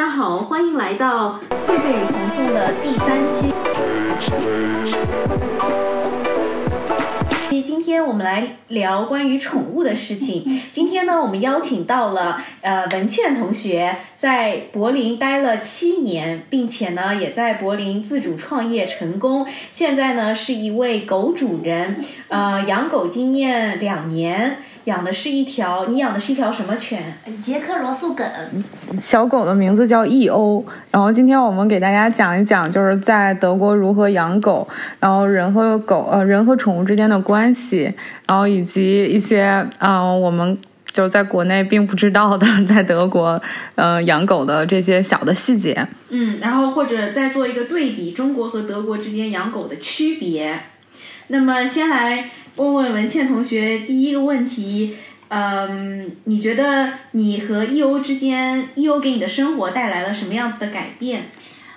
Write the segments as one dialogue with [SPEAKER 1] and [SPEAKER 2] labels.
[SPEAKER 1] 大家好，欢迎来到狒狒与彤彤的第三期。今天我们来聊关于宠物的事情。今天呢，我们邀请到了呃文倩同学，在柏林待了七年，并且呢也在柏林自主创业成功。现在呢是一位狗主人，呃养狗经验两年。养的是一条，你养的是一条什么犬？
[SPEAKER 2] 捷克罗素梗。
[SPEAKER 3] 小狗的名字叫 E.O。然后今天我们给大家讲一讲，就是在德国如何养狗，然后人和狗呃人和宠物之间的关系，然后以及一些嗯我们就在国内并不知道的，在德国嗯养狗的这些小的细节。
[SPEAKER 1] 嗯，然后或者再做一个对比，中国和德国之间养狗的区别。那么先来。问问文倩同学第一个问题，嗯，你觉得你和 E.O 之间，E.O 给你的生活带来了什么样子的改变？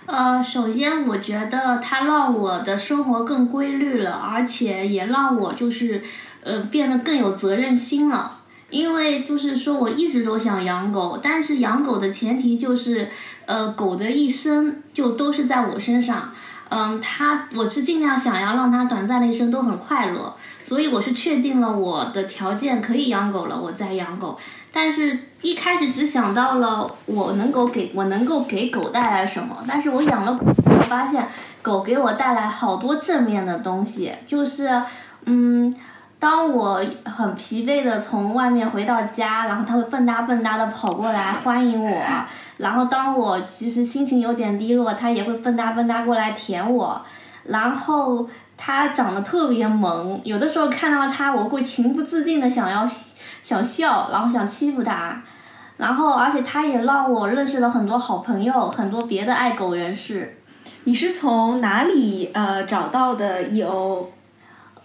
[SPEAKER 2] 呃，首先我觉得它让我的生活更规律了，而且也让我就是，呃，变得更有责任心了。因为就是说我一直都想养狗，但是养狗的前提就是，呃，狗的一生就都是在我身上。嗯，他我是尽量想要让他短暂的一生都很快乐。所以我是确定了我的条件可以养狗了，我再养狗。但是一开始只想到了我能够给我能够给狗带来什么，但是我养了狗，我发现狗给我带来好多正面的东西。就是，嗯，当我很疲惫的从外面回到家，然后它会蹦哒蹦哒的跑过来欢迎我。然后当我其实心情有点低落，它也会蹦哒蹦哒过来舔我。然后。它长得特别萌，有的时候看到它，我会情不自禁的想要想笑，然后想欺负它，然后而且它也让我认识了很多好朋友，很多别的爱狗人士。
[SPEAKER 1] 你是从哪里呃找到的 E.O？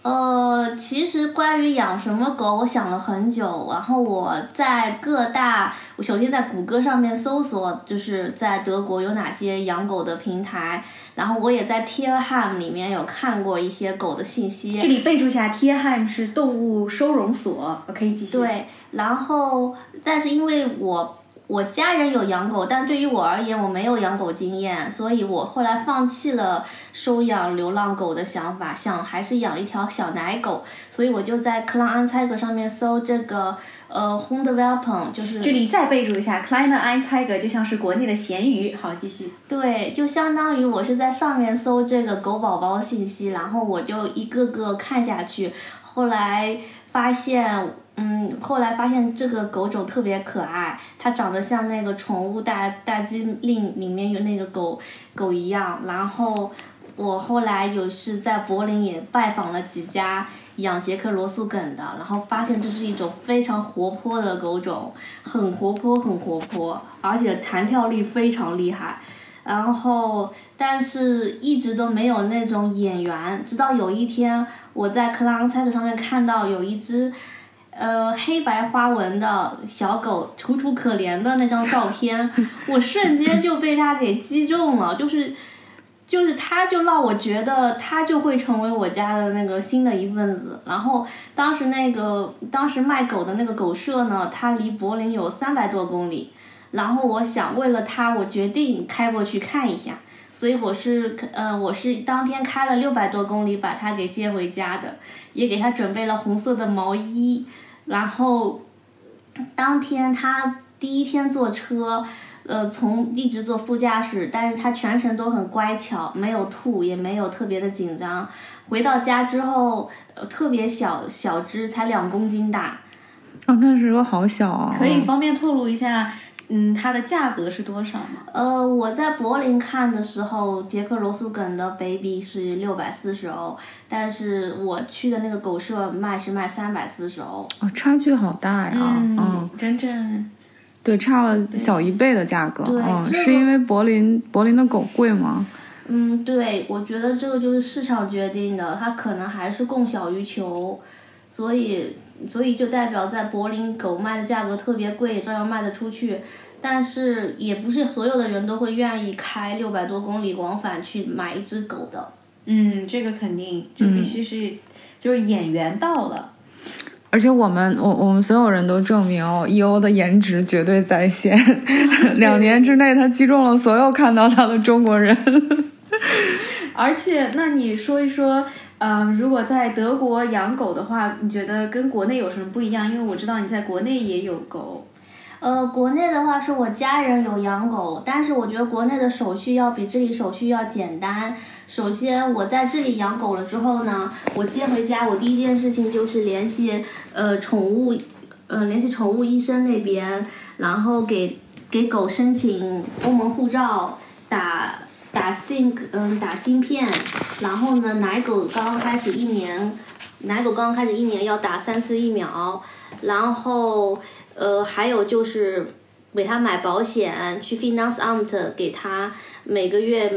[SPEAKER 2] 呃，其实关于养什么狗，我想了很久。然后我在各大，我首先在谷歌上面搜索，就是在德国有哪些养狗的平台。然后我也在 Tierheim 里面有看过一些狗的信息。
[SPEAKER 1] 这里备注一下，Tierheim 是动物收容所。我可以继续。
[SPEAKER 2] 对，然后但是因为我。我家人有养狗，但对于我而言，我没有养狗经验，所以我后来放弃了收养流浪狗的想法，想还是养一条小奶狗，所以我就在克拉安猜格上面搜这个呃 Hund Welpen，就是
[SPEAKER 1] 这里再备注一下，Kleine a n z e i g 就像是国内的闲鱼。好，继续。
[SPEAKER 2] 对，就相当于我是在上面搜这个狗宝宝信息，然后我就一个个看下去，后来发现。嗯，后来发现这个狗种特别可爱，它长得像那个宠物大大机令里面有那个狗狗一样。然后我后来有是在柏林也拜访了几家养捷克罗素梗的，然后发现这是一种非常活泼的狗种，很活泼很活泼，而且弹跳力非常厉害。然后但是一直都没有那种眼缘，直到有一天我在克拉恩赛特上面看到有一只。呃，黑白花纹的小狗，楚楚可怜的那张照片，我瞬间就被它给击中了。就是，就是它，就让我觉得它就会成为我家的那个新的一份子。然后当时那个当时卖狗的那个狗舍呢，它离柏林有三百多公里。然后我想为了它，我决定开过去看一下。所以我是，呃，我是当天开了六百多公里把它给接回家的，也给它准备了红色的毛衣。然后，当天他第一天坐车，呃，从一直坐副驾驶，但是他全程都很乖巧，没有吐，也没有特别的紧张。回到家之后，呃，特别小小只，才两公斤大。
[SPEAKER 3] 啊，那时候好小啊！
[SPEAKER 1] 可以方便透露一下？嗯，它的价格是多少吗？
[SPEAKER 2] 呃，我在柏林看的时候，捷克罗素梗的 baby 是六百四十欧，但是我去的那个狗舍卖是卖三百四十欧。
[SPEAKER 3] 哦，差距好大呀！
[SPEAKER 1] 嗯，真正
[SPEAKER 3] 对，差了小一倍的价格。
[SPEAKER 2] 嗯，
[SPEAKER 3] 是因为柏林柏林的狗贵吗？
[SPEAKER 2] 嗯，对，我觉得这个就是市场决定的，它可能还是供小于求，所以。所以就代表在柏林狗卖的价格特别贵，照样卖得出去，但是也不是所有的人都会愿意开六百多公里往返去买一只狗的。
[SPEAKER 1] 嗯，这个肯定，这必须是，就是眼缘到了。
[SPEAKER 3] 而且我们我我们所有人都证明哦，E.O 的颜值绝对在线，两年之内他击中了所有看到他的中国人。
[SPEAKER 1] 而且，那你说一说，嗯，如果在德国养狗的话，你觉得跟国内有什么不一样？因为我知道你在国内也有狗。
[SPEAKER 2] 呃，国内的话是我家人有养狗，但是我觉得国内的手续要比这里手续要简单。首先，我在这里养狗了之后呢，我接回家，我第一件事情就是联系呃宠物，呃联系宠物医生那边，然后给给狗申请欧盟护照，打打 SINK，嗯打芯片，然后呢奶狗刚刚开始一年，奶狗刚刚开始一年要打三次疫苗，然后。呃，还有就是给他买保险，去 Finansamt 给他每个月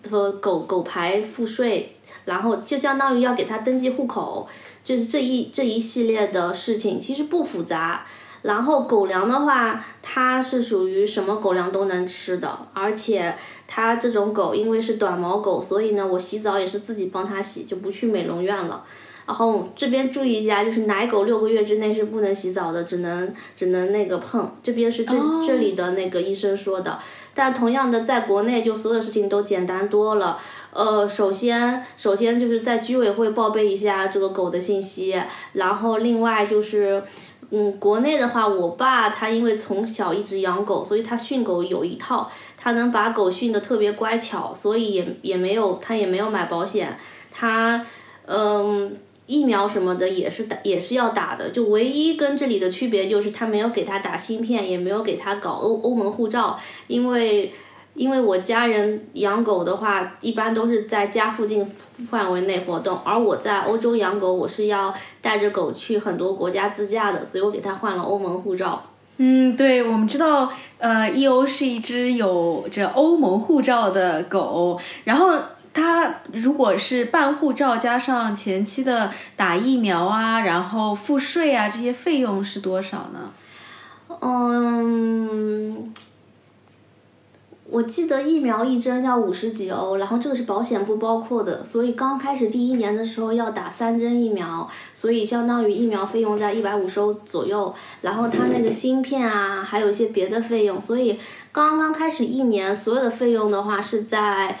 [SPEAKER 2] 的狗狗牌付税，然后就相当于要给他登记户口，就是这一这一系列的事情，其实不复杂。然后狗粮的话，它是属于什么狗粮都能吃的，而且它这种狗因为是短毛狗，所以呢，我洗澡也是自己帮它洗，就不去美容院了。然后这边注意一下，就是奶狗六个月之内是不能洗澡的，只能只能那个碰。这边是这这里的那个医生说的。但同样的，在国内就所有事情都简单多了。呃，首先首先就是在居委会报备一下这个狗的信息，然后另外就是，嗯，国内的话，我爸他因为从小一直养狗，所以他训狗有一套，他能把狗训得特别乖巧，所以也也没有他也没有买保险，他嗯。疫苗什么的也是打，也是要打的。就唯一跟这里的区别就是他没有给他打芯片，也没有给他搞欧欧盟护照。因为因为我家人养狗的话，一般都是在家附近范围内活动，而我在欧洲养狗，我是要带着狗去很多国家自驾的，所以我给它换了欧盟护照。
[SPEAKER 1] 嗯，对，我们知道，呃，E.O 是一只有着欧盟护照的狗，然后。它如果是办护照加上前期的打疫苗啊，然后付税啊，这些费用是多少呢？
[SPEAKER 2] 嗯，我记得疫苗一针要五十几欧，然后这个是保险不包括的，所以刚开始第一年的时候要打三针疫苗，所以相当于疫苗费用在一百五十欧左右，然后它那个芯片啊，还有一些别的费用，所以刚刚开始一年所有的费用的话是在。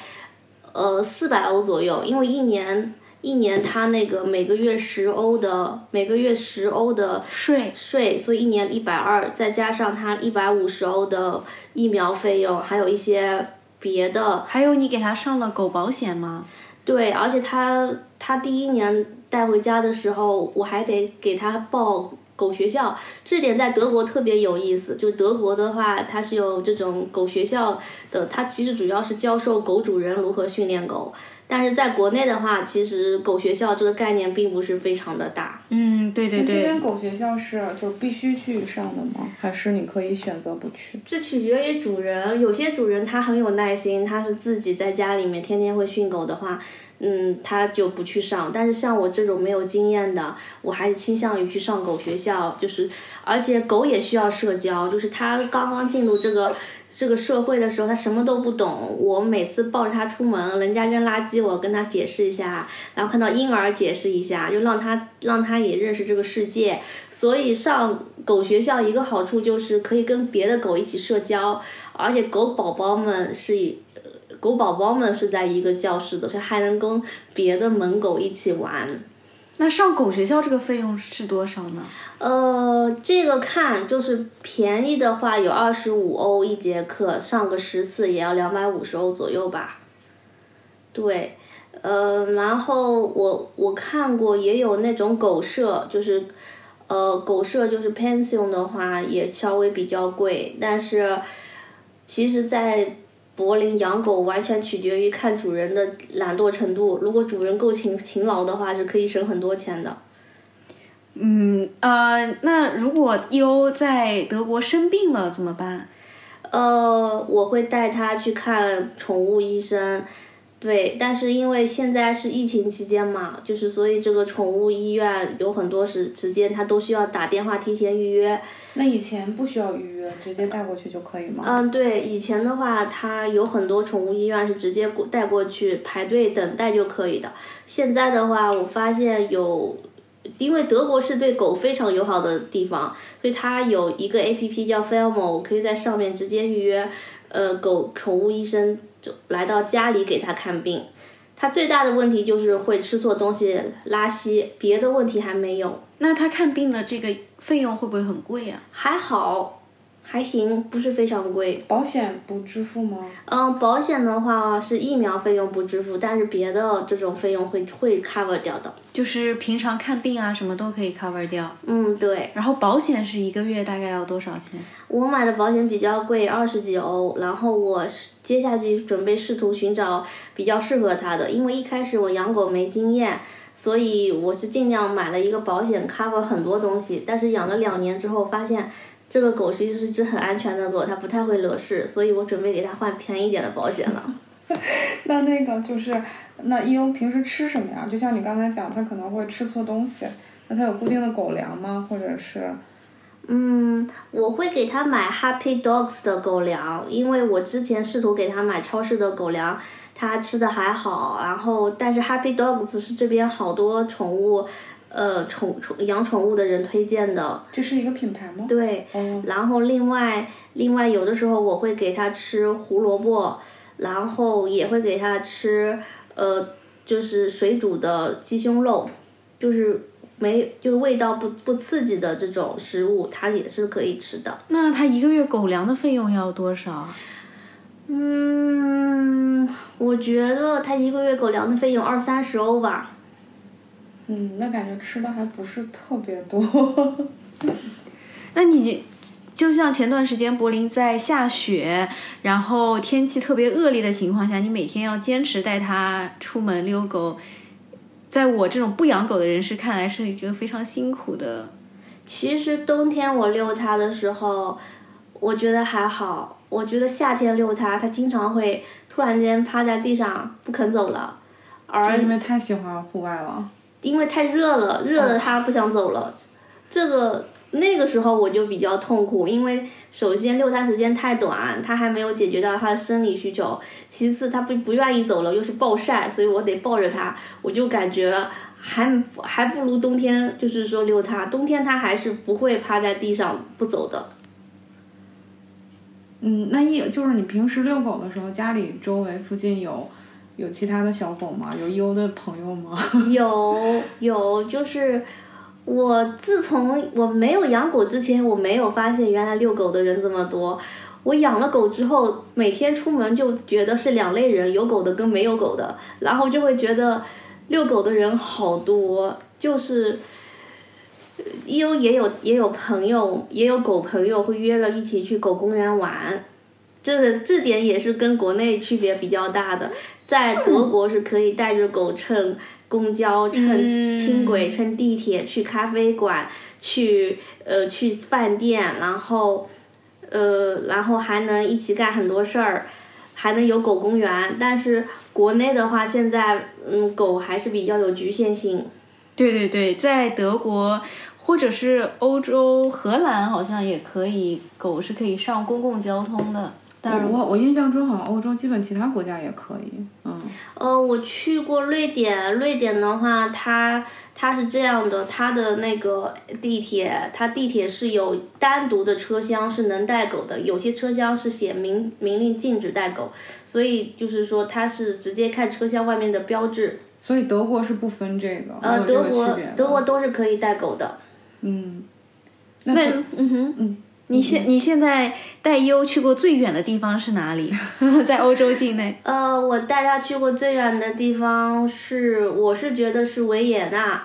[SPEAKER 2] 呃，四百欧左右，因为一年一年他那个每个月十欧的每个月十欧的
[SPEAKER 1] 税
[SPEAKER 2] 税，所以一年一百二，再加上他一百五十欧的疫苗费用，还有一些别的。
[SPEAKER 1] 还有你给他上了狗保险吗？
[SPEAKER 2] 对，而且他他第一年带回家的时候，我还得给他报。狗学校这点在德国特别有意思，就德国的话，它是有这种狗学校的，它其实主要是教授狗主人如何训练狗。但是在国内的话，其实狗学校这个概念并不是非常的大。
[SPEAKER 1] 嗯，对对对。
[SPEAKER 3] 这边狗学校是就必须去上的吗？还是你可以选择不去？
[SPEAKER 2] 这取决于主人，有些主人他很有耐心，他是自己在家里面天天会训狗的话。嗯，他就不去上。但是像我这种没有经验的，我还是倾向于去上狗学校。就是，而且狗也需要社交。就是它刚刚进入这个这个社会的时候，他什么都不懂。我每次抱着他出门，人家扔垃圾，我跟他解释一下；然后看到婴儿，解释一下，就让他让他也认识这个世界。所以上狗学校一个好处就是可以跟别的狗一起社交，而且狗宝宝们是。狗宝宝们是在一个教室的，所以还能跟别的门狗一起玩。
[SPEAKER 1] 那上狗学校这个费用是多少呢？
[SPEAKER 2] 呃，这个看就是便宜的话有二十五欧一节课，上个十次也要两百五十欧左右吧。对，呃，然后我我看过也有那种狗舍，就是呃狗舍就是 pension 的话也稍微比较贵，但是其实，在柏林养狗完全取决于看主人的懒惰程度。如果主人够勤勤劳的话，是可以省很多钱的。
[SPEAKER 1] 嗯呃，那如果伊欧在德国生病了怎么办？
[SPEAKER 2] 呃，我会带他去看宠物医生。对，但是因为现在是疫情期间嘛，就是所以这个宠物医院有很多时时间，它都需要打电话提前预约。
[SPEAKER 3] 那以前不需要预约，直接带过去就可以吗？
[SPEAKER 2] 嗯，对，以前的话，它有很多宠物医院是直接过带过去排队等待就可以的。现在的话，我发现有因为德国是对狗非常友好的地方，所以它有一个 A P P 叫 Felmo，可以在上面直接预约，呃，狗宠物医生就来到家里给它看病。它最大的问题就是会吃错东西、拉稀，别的问题还没有。
[SPEAKER 1] 那他看病的这个费用会不会很贵啊？
[SPEAKER 2] 还好，还行，不是非常贵。
[SPEAKER 3] 保险不支付吗？
[SPEAKER 2] 嗯，保险的话是疫苗费用不支付，但是别的这种费用会会 cover 掉的。
[SPEAKER 1] 就是平常看病啊，什么都可以 cover 掉。
[SPEAKER 2] 嗯，对。
[SPEAKER 1] 然后保险是一个月大概要多少钱？
[SPEAKER 2] 我买的保险比较贵，二十几欧。然后我是接下去准备试图寻找比较适合它的，因为一开始我养狗没经验，所以我是尽量买了一个保险 cover 很多东西。但是养了两年之后，发现这个狗其实是一只很安全的狗，它不太会惹事，所以我准备给它换便宜一点的保险了。
[SPEAKER 3] 那那个就是，那伊欧平时吃什么呀？就像你刚才讲，它可能会吃错东西，那它有固定的狗粮吗？或者是？
[SPEAKER 2] 嗯，我会给它买 Happy Dogs 的狗粮，因为我之前试图给它买超市的狗粮，它吃的还好。然后，但是 Happy Dogs 是这边好多宠物，呃，宠宠养宠物的人推荐的。
[SPEAKER 3] 这是一个品牌吗？
[SPEAKER 2] 对。然后另外另外有的时候我会给它吃胡萝卜，然后也会给它吃呃，就是水煮的鸡胸肉，就是没就是味道不不刺激的这种食物，它也是可以吃的。
[SPEAKER 1] 那它一个月狗粮的费用要多少？
[SPEAKER 2] 嗯，我觉得它一个月狗粮的费用二三十欧吧。
[SPEAKER 3] 嗯，那感觉吃的还不是特别多。
[SPEAKER 1] 那你就像前段时间柏林在下雪，然后天气特别恶劣的情况下，你每天要坚持带它出门遛狗，在我这种不养狗的人士看来是一个非常辛苦的。
[SPEAKER 2] 其实冬天我遛它的时候，我觉得还好。我觉得夏天遛它，它经常会突然间趴在地上不肯走了，而
[SPEAKER 3] 因为太喜欢户外了。
[SPEAKER 2] 因为太热了，热的它不想走了。这个那个时候我就比较痛苦，因为首先遛它时间太短，它还没有解决到它的生理需求；其次它不不愿意走了，又是暴晒，所以我得抱着它，我就感觉还还不如冬天，就是说遛它，冬天它还是不会趴在地上不走的。
[SPEAKER 3] 嗯，那一就是你平时遛狗的时候，家里周围附近有有其他的小狗吗？有优的朋友吗？
[SPEAKER 2] 有有，就是我自从我没有养狗之前，我没有发现原来遛狗的人这么多。我养了狗之后，每天出门就觉得是两类人，有狗的跟没有狗的，然后就会觉得遛狗的人好多，就是。优也有也有朋友，也有狗朋友会约了一起去狗公园玩，这个这点也是跟国内区别比较大的。在德国是可以带着狗乘公交、乘轻轨、乘地铁去咖啡馆、去呃去饭店，然后呃然后还能一起干很多事儿，还能有狗公园。但是国内的话，现在嗯狗还是比较有局限性。
[SPEAKER 1] 对对对，在德国或者是欧洲，荷兰好像也可以，狗是可以上公共交通的。但是
[SPEAKER 3] 我我印象中好像欧洲基本其他国家也可以，嗯。
[SPEAKER 2] 呃，我去过瑞典，瑞典的话，它它是这样的，它的那个地铁，它地铁是有单独的车厢是能带狗的，有些车厢是写明明令禁止带狗，所以就是说它是直接看车厢外面的标志。
[SPEAKER 3] 所以德国是不分这个，
[SPEAKER 2] 呃，德国德国都是可以带狗的。
[SPEAKER 3] 嗯，
[SPEAKER 1] 那嗯哼，嗯，你现你现在带优去过最远的地方是哪里？在欧洲境内？
[SPEAKER 2] 呃，我带他去过最远的地方是，我是觉得是维也纳，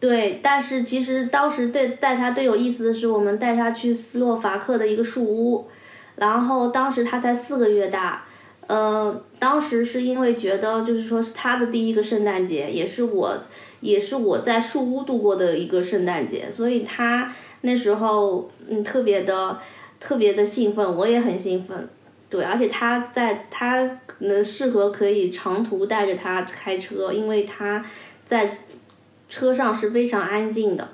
[SPEAKER 2] 对。但是其实当时对带他最有意思的是，我们带他去斯洛伐克的一个树屋，然后当时他才四个月大。呃，当时是因为觉得，就是说是他的第一个圣诞节，也是我，也是我在树屋度过的一个圣诞节，所以他那时候嗯特别的特别的兴奋，我也很兴奋，对，而且他在他能适合可以长途带着他开车，因为他在车上是非常安静的。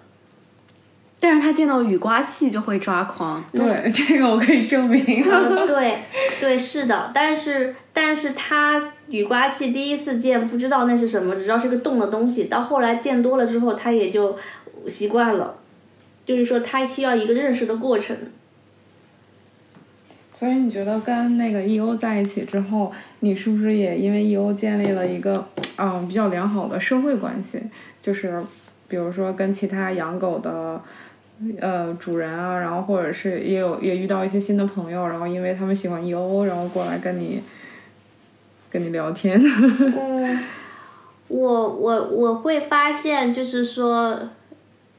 [SPEAKER 1] 但是他见到雨刮器就会抓狂。
[SPEAKER 3] 对，这个我可以证明。
[SPEAKER 2] 嗯，对，对，是的，但是但是他雨刮器第一次见不知道那是什么，只知道是个动的东西，到后来见多了之后，他也就习惯了。就是说，他需要一个认识的过程。
[SPEAKER 3] 所以你觉得跟那个 E.O 在一起之后，你是不是也因为 E.O 建立了一个嗯比较良好的社会关系？就是比如说跟其他养狗的呃主人啊，然后或者是也有也遇到一些新的朋友，然后因为他们喜欢 E.O，然后过来跟你跟你聊天。
[SPEAKER 2] 嗯，我我我会发现，就是说。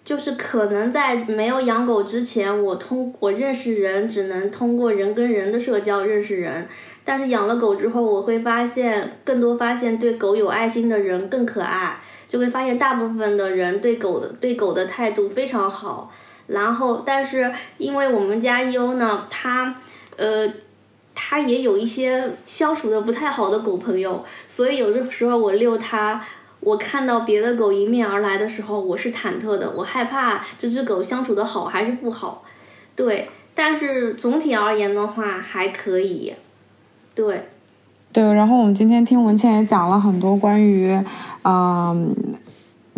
[SPEAKER 2] 就是可能在没有养狗之前，我通我认识人只能通过人跟人的社交认识人，但是养了狗之后，我会发现更多发现对狗有爱心的人更可爱，就会发现大部分的人对狗的对狗的态度非常好。然后，但是因为我们家优呢，它呃，它也有一些相处的不太好的狗朋友，所以有的时候我遛它。我看到别的狗迎面而来的时候，我是忐忑的，我害怕这只狗相处的好还是不好，对。但是总体而言的话还可以，对。
[SPEAKER 3] 对，然后我们今天听文倩也讲了很多关于，嗯，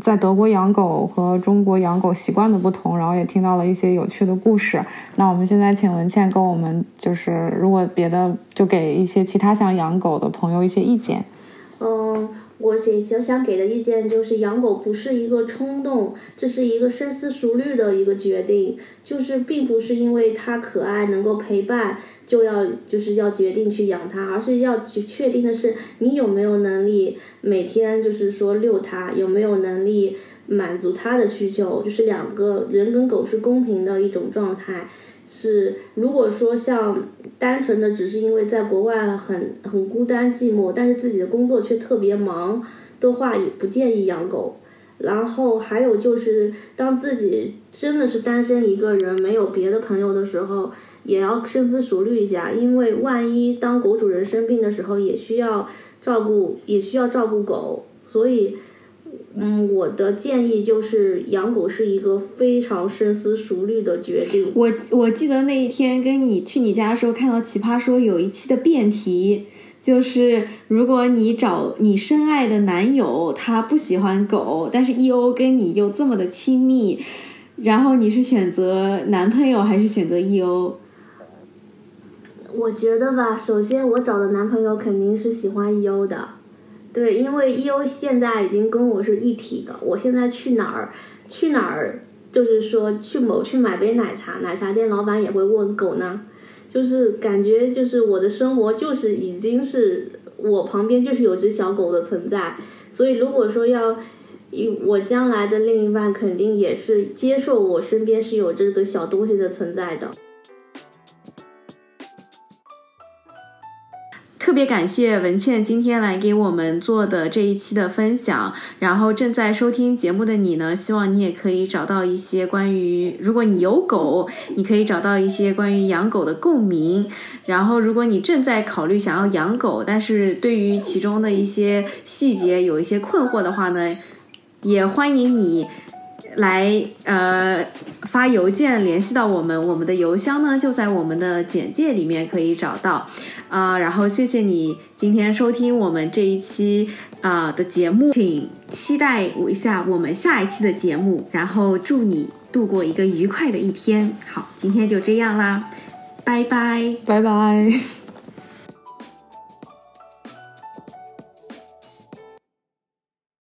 [SPEAKER 3] 在德国养狗和中国养狗习惯的不同，然后也听到了一些有趣的故事。那我们现在请文倩跟我们，就是如果别的，就给一些其他想养狗的朋友一些意见。
[SPEAKER 2] 嗯。我这就想给的意见就是，养狗不是一个冲动，这是一个深思熟虑的一个决定。就是并不是因为它可爱能够陪伴，就要就是要决定去养它，而是要去确定的是你有没有能力每天就是说遛它，有没有能力满足它的需求，就是两个人跟狗是公平的一种状态。是，如果说像单纯的只是因为在国外很很孤单寂寞，但是自己的工作却特别忙的话，也不建议养狗。然后还有就是，当自己真的是单身一个人，没有别的朋友的时候，也要深思熟虑一下，因为万一当狗主人生病的时候，也需要照顾，也需要照顾狗，所以。嗯，我的建议就是养狗是一个非常深思熟虑的决定。
[SPEAKER 1] 我我记得那一天跟你去你家的时候，看到奇葩说有一期的辩题，就是如果你找你深爱的男友，他不喜欢狗，但是 E.O 跟你又这么的亲密，然后你是选择男朋友还是选择 E.O？
[SPEAKER 2] 我觉得吧，首先我找的男朋友肯定是喜欢 E.O 的。对，因为 E.O 现在已经跟我是一体的。我现在去哪儿，去哪儿，就是说去某去买杯奶茶，奶茶店老板也会问狗呢。就是感觉就是我的生活就是已经是我旁边就是有只小狗的存在。所以如果说要，我将来的另一半肯定也是接受我身边是有这个小东西的存在的。
[SPEAKER 1] 别感谢文倩今天来给我们做的这一期的分享。然后正在收听节目的你呢，希望你也可以找到一些关于，如果你有狗，你可以找到一些关于养狗的共鸣。然后，如果你正在考虑想要养狗，但是对于其中的一些细节有一些困惑的话呢，也欢迎你。来，呃，发邮件联系到我们，我们的邮箱呢就在我们的简介里面可以找到，啊，然后谢谢你今天收听我们这一期啊的节目，请期待我一下我们下一期的节目，然后祝你度过一个愉快的一天。好，今天就这样啦，拜拜，
[SPEAKER 3] 拜拜。